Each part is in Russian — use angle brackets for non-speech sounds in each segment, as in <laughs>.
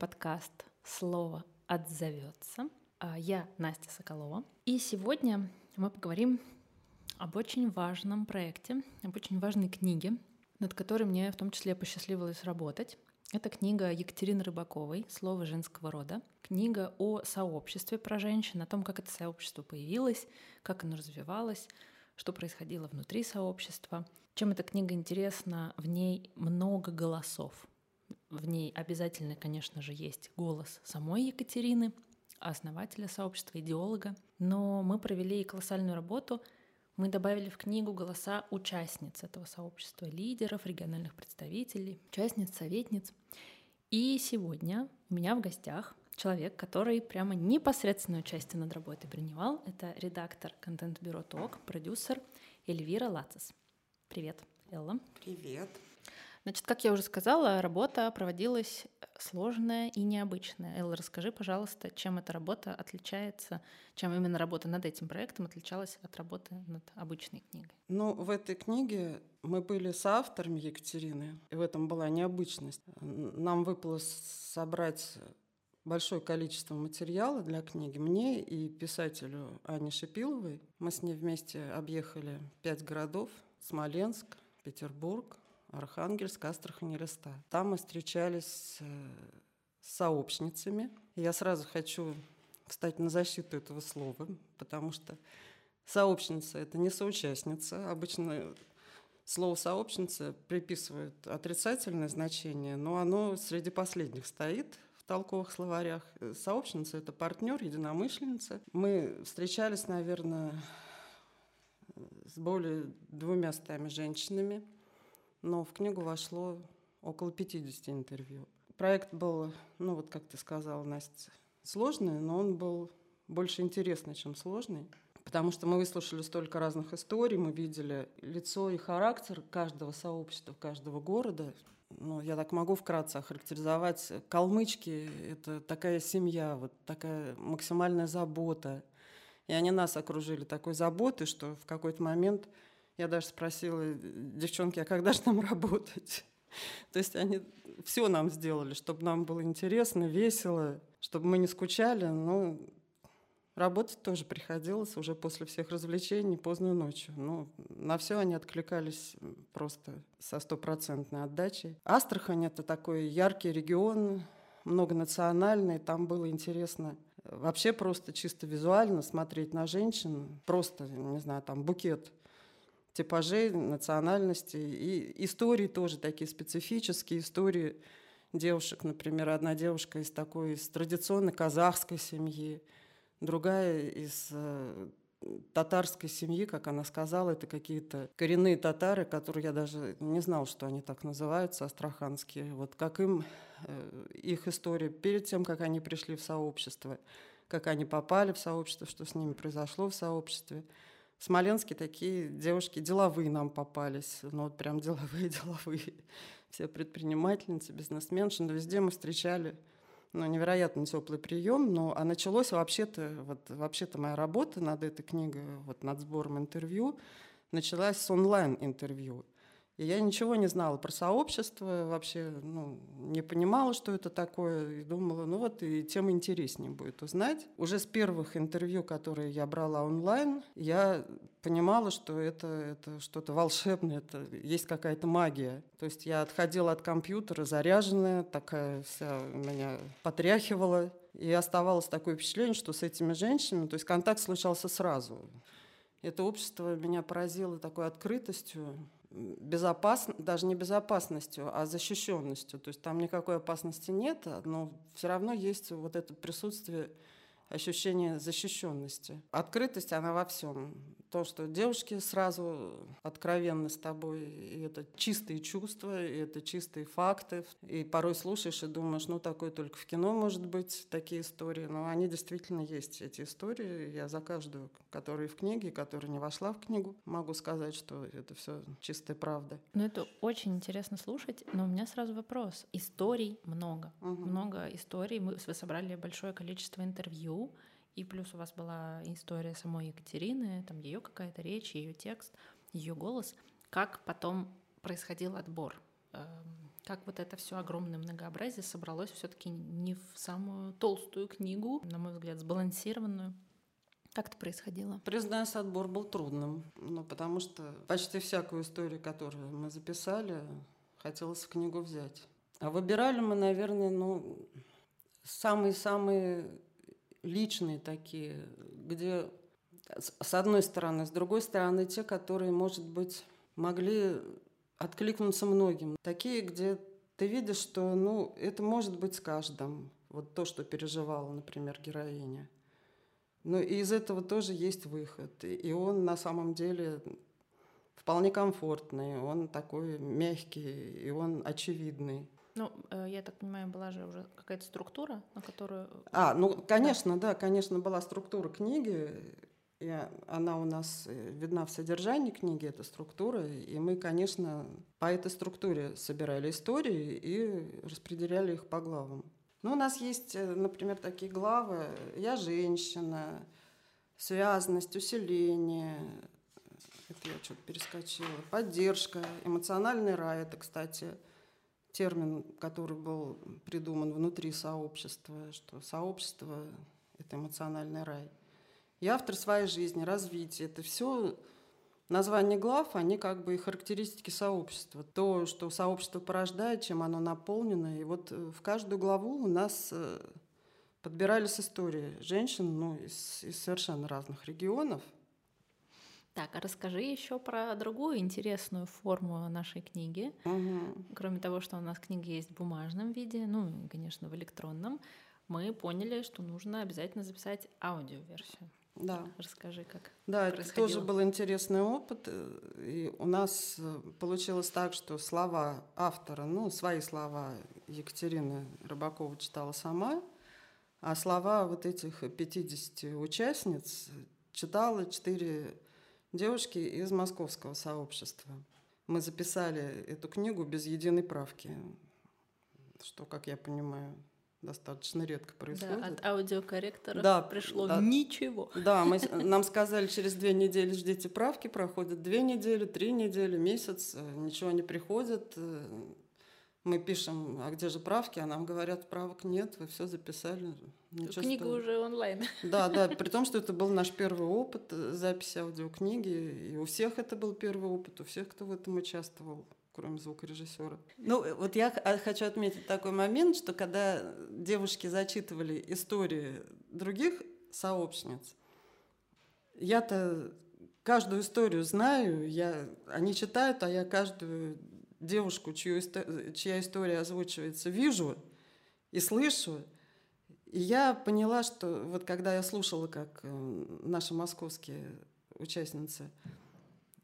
подкаст «Слово отзовется». А, я Настя Соколова. И сегодня мы поговорим об очень важном проекте, об очень важной книге, над которой мне в том числе посчастливилось работать. Это книга Екатерины Рыбаковой «Слово женского рода». Книга о сообществе про женщин, о том, как это сообщество появилось, как оно развивалось, что происходило внутри сообщества. Чем эта книга интересна? В ней много голосов. В ней обязательно, конечно же, есть голос самой Екатерины, основателя сообщества, идеолога. Но мы провели колоссальную работу. Мы добавили в книгу голоса участниц этого сообщества, лидеров, региональных представителей, участниц, советниц. И сегодня у меня в гостях человек, который прямо непосредственное участие над работой принимал. Это редактор контент-бюро ТОК, продюсер Эльвира Лацис. Привет, Элла. Привет. Значит, как я уже сказала, работа проводилась сложная и необычная. Элла, расскажи, пожалуйста, чем эта работа отличается, чем именно работа над этим проектом отличалась от работы над обычной книгой? Ну, в этой книге мы были с автором Екатерины, и в этом была необычность. Нам выпало собрать большое количество материала для книги мне и писателю Ане Шипиловой. Мы с ней вместе объехали пять городов – Смоленск, Петербург, Архангельск, Астрахань и Листа. Там мы встречались э, с сообщницами. Я сразу хочу встать на защиту этого слова, потому что сообщница – это не соучастница. Обычно слово «сообщница» приписывают отрицательное значение, но оно среди последних стоит – толковых словарях. Сообщница – это партнер, единомышленница. Мы встречались, наверное, с более двумя стами женщинами, но в книгу вошло около 50 интервью. Проект был, ну вот как ты сказала, Настя, сложный, но он был больше интересный, чем сложный. Потому что мы выслушали столько разных историй, мы видели лицо и характер каждого сообщества, каждого города ну, я так могу вкратце охарактеризовать. Калмычки — это такая семья, вот такая максимальная забота. И они нас окружили такой заботой, что в какой-то момент я даже спросила, девчонки, а когда же нам работать? То есть они все нам сделали, чтобы нам было интересно, весело, чтобы мы не скучали. Но Работать тоже приходилось уже после всех развлечений поздно ночью. Ну, на все они откликались просто со стопроцентной отдачей. Астрахань — это такой яркий регион, многонациональный. Там было интересно вообще просто чисто визуально смотреть на женщин. Просто, не знаю, там букет типажей, национальностей. И истории тоже такие специфические, истории девушек. Например, одна девушка из такой из традиционной казахской семьи, другая из э, татарской семьи, как она сказала, это какие-то коренные татары, которые я даже не знал, что они так называются, астраханские. Вот как им, э, их история перед тем, как они пришли в сообщество, как они попали в сообщество, что с ними произошло в сообществе. В Смоленске такие девушки деловые нам попались, ну вот прям деловые, <laughs> деловые. Все предпринимательницы, бизнесменши, но везде мы встречали ну, невероятно теплый прием. Ну, а началось вообще-то, вот, вообще-то моя работа над этой книгой, вот, над сбором интервью, началась с онлайн-интервью. И я ничего не знала про сообщество, вообще ну, не понимала, что это такое, и думала, ну вот и тем интереснее будет узнать. Уже с первых интервью, которые я брала онлайн, я понимала, что это, это что-то волшебное, это есть какая-то магия. То есть я отходила от компьютера заряженная, такая вся меня потряхивала, и оставалось такое впечатление, что с этими женщинами, то есть контакт случался сразу. Это общество меня поразило такой открытостью, безопасно, даже не безопасностью, а защищенностью. То есть там никакой опасности нет, но все равно есть вот это присутствие ощущение защищенности. Открытость, она во всем. То, что девушки сразу откровенны с тобой, и это чистые чувства, и это чистые факты. И порой слушаешь и думаешь, ну, такое только в кино может быть, такие истории. Но они действительно есть, эти истории. Я за каждую, которая в книге, которая не вошла в книгу, могу сказать, что это все чистая правда. Ну, это очень интересно слушать, но у меня сразу вопрос. Историй много. Угу. Много историй. Мы, вы собрали большое количество интервью и плюс у вас была история самой Екатерины, там ее какая-то речь, ее текст, ее голос. Как потом происходил отбор? Эм, как вот это все огромное многообразие собралось все-таки не в самую толстую книгу, на мой взгляд, сбалансированную. Как это происходило? Признаюсь, отбор был трудным, ну, потому что почти всякую историю, которую мы записали, хотелось в книгу взять. А выбирали мы, наверное, ну, самые-самые личные такие, где с одной стороны, с другой стороны, те, которые, может быть, могли откликнуться многим. Такие, где ты видишь, что ну, это может быть с каждым. Вот то, что переживала, например, героиня. Но из этого тоже есть выход. И он на самом деле вполне комфортный, он такой мягкий, и он очевидный. Ну, э, я так понимаю, была же уже какая-то структура, на которую... А, ну, конечно, да, да конечно, была структура книги, и она у нас э, видна в содержании книги, эта структура, и мы, конечно, по этой структуре собирали истории и распределяли их по главам. Ну, у нас есть, э, например, такие главы «Я женщина», «Связанность», «Усиление», это я что-то перескочила, «Поддержка», «Эмоциональный рай», это, кстати, термин, который был придуман внутри сообщества, что сообщество – это эмоциональный рай – и автор своей жизни, развития. Это все названия глав, они как бы и характеристики сообщества. То, что сообщество порождает, чем оно наполнено. И вот э, в каждую главу у нас э, подбирались истории женщин ну, из, из совершенно разных регионов. Так, а расскажи еще про другую интересную форму нашей книги. Угу. Кроме того, что у нас книга есть в бумажном виде, ну, конечно, в электронном, мы поняли, что нужно обязательно записать аудиоверсию. Да. Расскажи, как Да, это тоже был интересный опыт. И у нас э, получилось так, что слова автора, ну, свои слова Екатерина Рыбакова читала сама, а слова вот этих 50 участниц читала четыре девушки из московского сообщества. Мы записали эту книгу без единой правки, что, как я понимаю, достаточно редко происходит. Да, от аудиокорректора да, пришло да, ничего. Да, мы, <laughs> нам сказали, через две недели ждите правки, проходят две недели, три недели, месяц, э, ничего не приходит. Э, мы пишем, а где же правки? А нам говорят, правок нет, вы все записали. Ничего Книга что... уже онлайн. Да, да, <laughs> при том, что это был наш первый опыт э, записи аудиокниги, и у всех это был первый опыт, у всех, кто в этом участвовал кроме звукорежиссера. Ну, вот я хочу отметить такой момент, что когда девушки зачитывали истории других сообщниц, я-то каждую историю знаю, я, они читают, а я каждую девушку, чью, чья история озвучивается, вижу и слышу. И я поняла, что вот когда я слушала, как э, наши московские участницы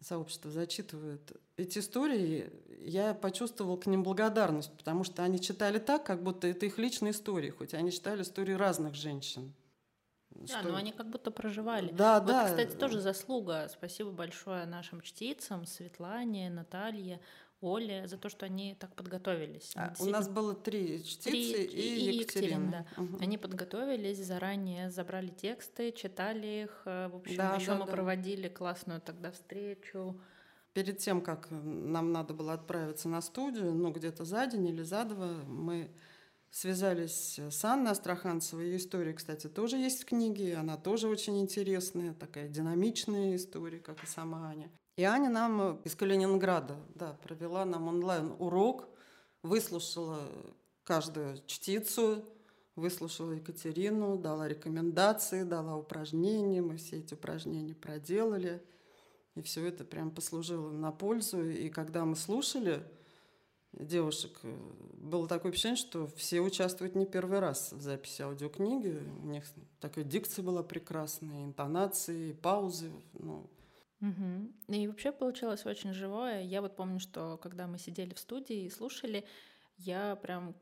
сообщества зачитывают эти истории, я почувствовала к ним благодарность, потому что они читали так, как будто это их личные истории, хоть они читали истории разных женщин. Да, что... но они как будто проживали. Да, вот, да. кстати, тоже заслуга. Спасибо большое нашим чтицам, Светлане, Наталье, Оле, за то, что они так подготовились. А, у нас было три чтицы три, и, и Екатерина. да. угу. Они подготовились заранее, забрали тексты, читали их. Э, в общем, да, еще да, мы да. проводили классную тогда встречу. Перед тем, как нам надо было отправиться на студию, ну, где-то за день или за два, мы связались с Анной Астраханцевой. Ее история, кстати, тоже есть в книге. Она тоже очень интересная, такая динамичная история, как и сама Аня. И Аня нам из Калининграда да, провела нам онлайн-урок, выслушала каждую чтицу, выслушала Екатерину, дала рекомендации, дала упражнения. Мы все эти упражнения проделали – и все это прям послужило на пользу. И когда мы слушали девушек, э, было такое впечатление, что все участвуют не первый раз в записи аудиокниги. У них такая дикция была прекрасная, интонации, паузы. Ну, Угу. И вообще получилось очень живое. Я вот помню, что когда мы сидели в студии и слушали, я прям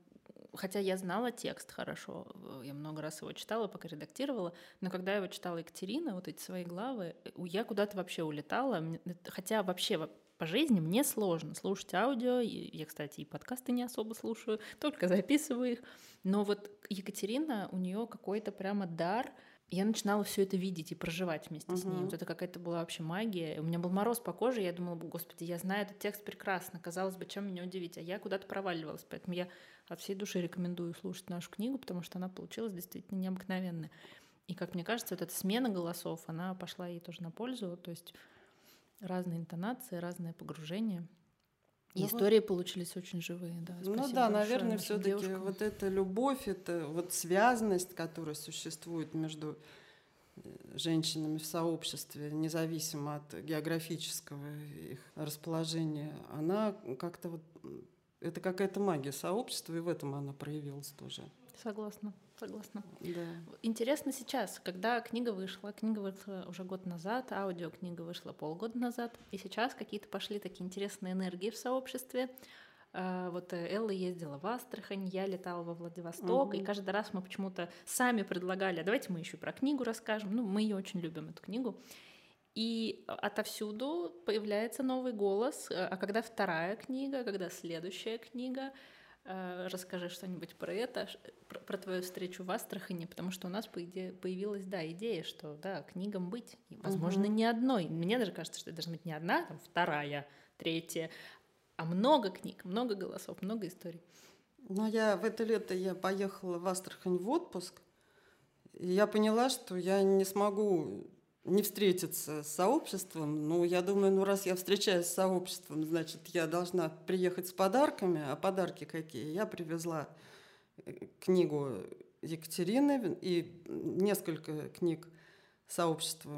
хотя я знала текст хорошо, я много раз его читала, пока редактировала, но когда его читала Екатерина, вот эти свои главы, я куда-то вообще улетала, хотя вообще по жизни мне сложно слушать аудио. Я, кстати, и подкасты не особо слушаю, <laughs> только записываю их. Но вот Екатерина, у нее какой-то прямо дар я начинала все это видеть и проживать вместе uh-huh. с ней. Вот это какая-то была вообще магия. У меня был мороз по коже, я думала, господи, я знаю этот текст прекрасно. Казалось бы, чем меня удивить? А я куда-то проваливалась. Поэтому я от всей души рекомендую слушать нашу книгу, потому что она получилась действительно необыкновенная. И, как мне кажется, вот эта смена голосов, она пошла ей тоже на пользу. То есть разные интонации, разное погружение. Ну истории вот, получились очень живые, да. ну да, наверное, все-таки вот эта любовь, это вот связанность, которая существует между э, женщинами в сообществе, независимо от географического их расположения, она как-то вот это какая-то магия сообщества, и в этом она проявилась тоже. Согласна, согласна. Да. Интересно сейчас, когда книга вышла, книга вышла уже год назад, аудиокнига вышла полгода назад, и сейчас какие-то пошли такие интересные энергии в сообществе. А, вот э, Элла ездила в Астрахань, я летала во Владивосток, угу. и каждый раз мы почему-то сами предлагали, а давайте мы еще про книгу расскажем. Ну, мы ее очень любим, эту книгу. И отовсюду появляется новый голос. Э, а когда вторая книга, когда следующая книга, Э, расскажи что-нибудь про это, про, про твою встречу в Астрахани, потому что у нас по идее, появилась, да, идея, что, да, книгам быть, и, возможно, угу. не одной. Мне даже кажется, что это должна быть не одна, там, вторая, третья, а много книг, много голосов, много историй. Ну, я в это лето я поехала в Астрахань в отпуск, и я поняла, что я не смогу не встретиться с сообществом. Ну, я думаю, ну, раз я встречаюсь с сообществом, значит, я должна приехать с подарками. А подарки какие? Я привезла э, книгу Екатерины и несколько книг сообщества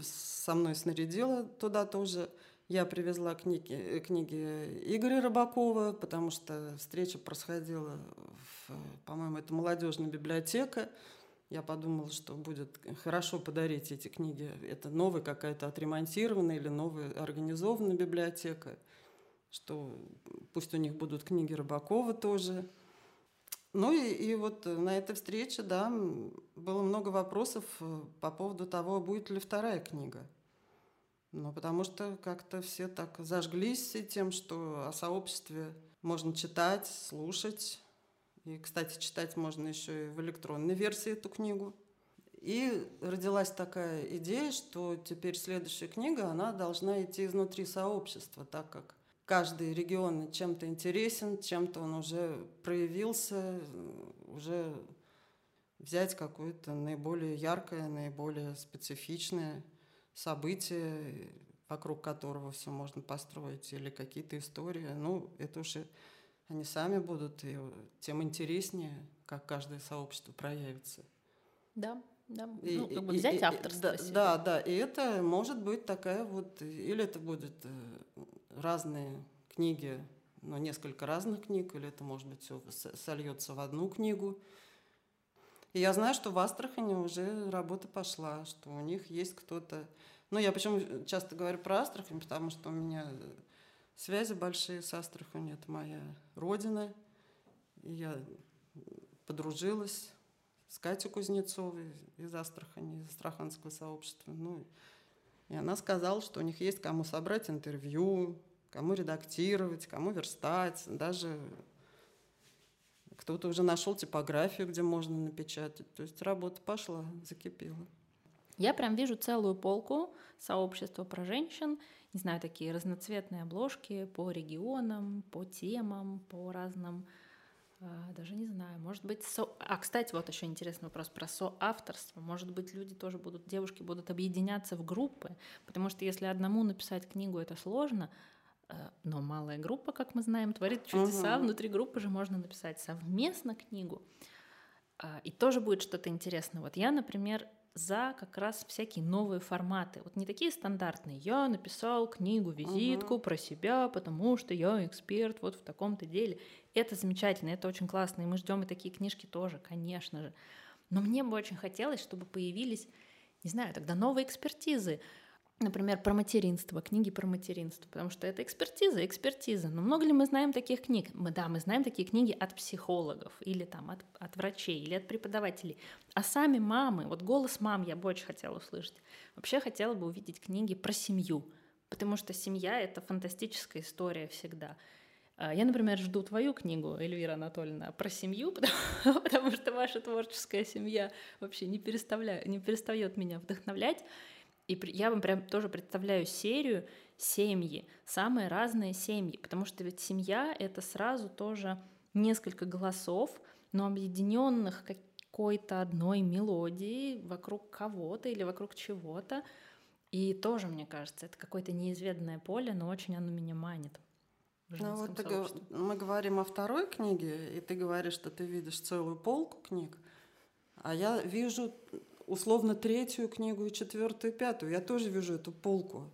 со мной снарядила туда тоже. Я привезла книги, э, книги Игоря Рыбакова, потому что встреча происходила, в, по-моему, это молодежная библиотека я подумала, что будет хорошо подарить эти книги. Это новая какая-то отремонтированная или новая организованная библиотека, что пусть у них будут книги Рыбакова тоже. Ну и, и вот на этой встрече, да, было много вопросов э, по поводу того, будет ли вторая книга. Ну, потому что как-то все так зажглись тем, что о сообществе можно читать, слушать, и, кстати, читать можно еще и в электронной версии эту книгу. И родилась такая идея, что теперь следующая книга, она должна идти изнутри сообщества, так как каждый регион чем-то интересен, чем-то он уже проявился, уже взять какое-то наиболее яркое, наиболее специфичное событие, вокруг которого все можно построить, или какие-то истории. Ну, это уже они сами будут, и тем интереснее, как каждое сообщество проявится. Да, да. И, ну, как бы взять и, авторство. И, да, да, и это может быть такая вот, или это будет э, разные книги, но несколько разных книг, или это, может быть, все сольется в одну книгу. И я знаю, что в Астрахани уже работа пошла, что у них есть кто-то... Ну, я почему часто говорю про Астрахань, потому что у меня связи большие с Астраханью. Это моя родина. И я подружилась с Катей Кузнецовой из Астрахани, из Астраханского сообщества. Ну, и она сказала, что у них есть кому собрать интервью, кому редактировать, кому верстать. Даже кто-то уже нашел типографию, где можно напечатать. То есть работа пошла, закипела. Я прям вижу целую полку сообщества про женщин, не знаю, такие разноцветные обложки по регионам, по темам, по разным а, даже не знаю, может быть, со... А, кстати, вот еще интересный вопрос про соавторство. Может быть, люди тоже будут, девушки будут объединяться в группы, потому что если одному написать книгу, это сложно, э, но малая группа, как мы знаем, творит чудеса. Угу. Внутри группы же можно написать совместно книгу. А, и тоже будет что-то интересное. Вот я, например, за как раз всякие новые форматы. Вот не такие стандартные. Я написал книгу, визитку угу. про себя, потому что я эксперт вот в таком-то деле. Это замечательно, это очень классно, и мы ждем и такие книжки тоже, конечно же. Но мне бы очень хотелось, чтобы появились, не знаю, тогда новые экспертизы например, про материнство, книги про материнство, потому что это экспертиза, экспертиза. Но много ли мы знаем таких книг? Мы, да, мы знаем такие книги от психологов или там от, от врачей или от преподавателей. А сами мамы, вот голос мам я бы очень хотела услышать. Вообще хотела бы увидеть книги про семью, потому что семья — это фантастическая история всегда. А, я, например, жду твою книгу, Эльвира Анатольевна, про семью, <laughs> потому, потому что ваша творческая семья вообще не, переставляет, не перестает меня вдохновлять. И я вам прям тоже представляю серию семьи, самые разные семьи, потому что ведь семья — это сразу тоже несколько голосов, но объединенных какой-то одной мелодией вокруг кого-то или вокруг чего-то. И тоже, мне кажется, это какое-то неизведанное поле, но очень оно меня манит. Ну вот ты, мы говорим о второй книге, и ты говоришь, что ты видишь целую полку книг, а я вижу условно третью книгу и четвертую, и пятую. Я тоже вижу эту полку.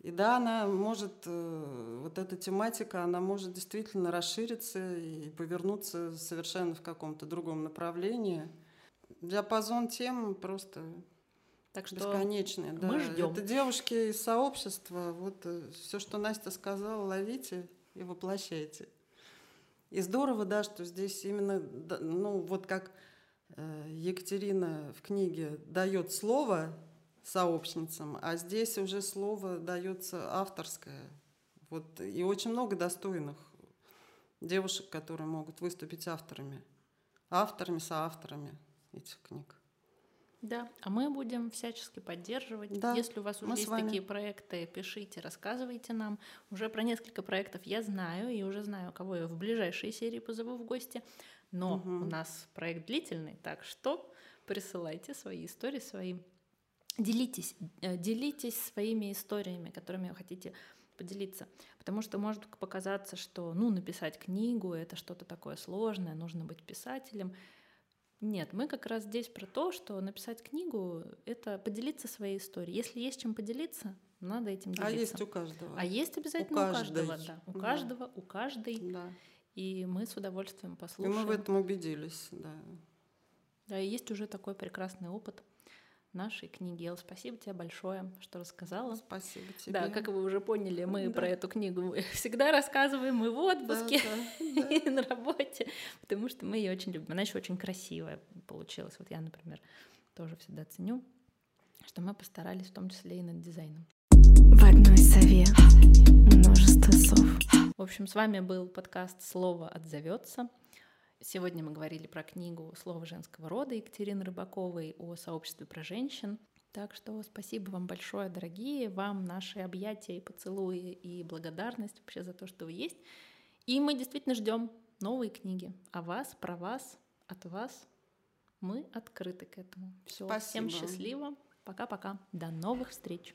И да, она может, э, вот эта тематика, она может действительно расшириться и повернуться совершенно в каком-то другом направлении. Диапазон тем просто так что бесконечный. Мы да. ждем. Это девушки из сообщества. Вот э, все, что Настя сказала, ловите и воплощайте. И здорово, да, что здесь именно, ну вот как Екатерина в книге дает слово сообщницам, а здесь уже слово дается авторское. Вот, и очень много достойных девушек, которые могут выступить авторами, авторами, соавторами этих книг. Да, а мы будем всячески поддерживать. Да, Если у вас уже есть такие проекты, пишите, рассказывайте нам. Уже про несколько проектов я знаю, и уже знаю, кого я в ближайшей серии позову в гости. Но угу. у нас проект длительный, так что присылайте свои истории, свои Делитесь, э, делитесь своими историями, которыми вы хотите поделиться. Потому что может показаться, что ну, написать книгу — это что-то такое сложное, нужно быть писателем. Нет, мы как раз здесь про то, что написать книгу — это поделиться своей историей. Если есть чем поделиться, надо этим делиться. А есть у каждого. А есть обязательно у, у каждого, да. У да. каждого, у каждой. Да. И мы с удовольствием послушаем. И мы в этом убедились, да. Да, и есть уже такой прекрасный опыт — нашей книги. Эл, спасибо тебе большое, что рассказала. Спасибо тебе. Да, как вы уже поняли, мы да. про эту книгу <laughs> всегда рассказываем и в отпуске, да, да, <laughs> и на работе, потому что мы ее очень любим. Она еще очень красивая получилась. Вот я, например, тоже всегда ценю, что мы постарались в том числе и над дизайном. В одной сове множество слов. В общем, с вами был подкаст «Слово отзовется». Сегодня мы говорили про книгу «Слово женского рода» Екатерины Рыбаковой о сообществе про женщин. Так что спасибо вам большое, дорогие, вам наши объятия и поцелуи и благодарность вообще за то, что вы есть. И мы действительно ждем новые книги о вас, про вас, от вас. Мы открыты к этому. Все, всем счастливо. Пока-пока. До новых встреч.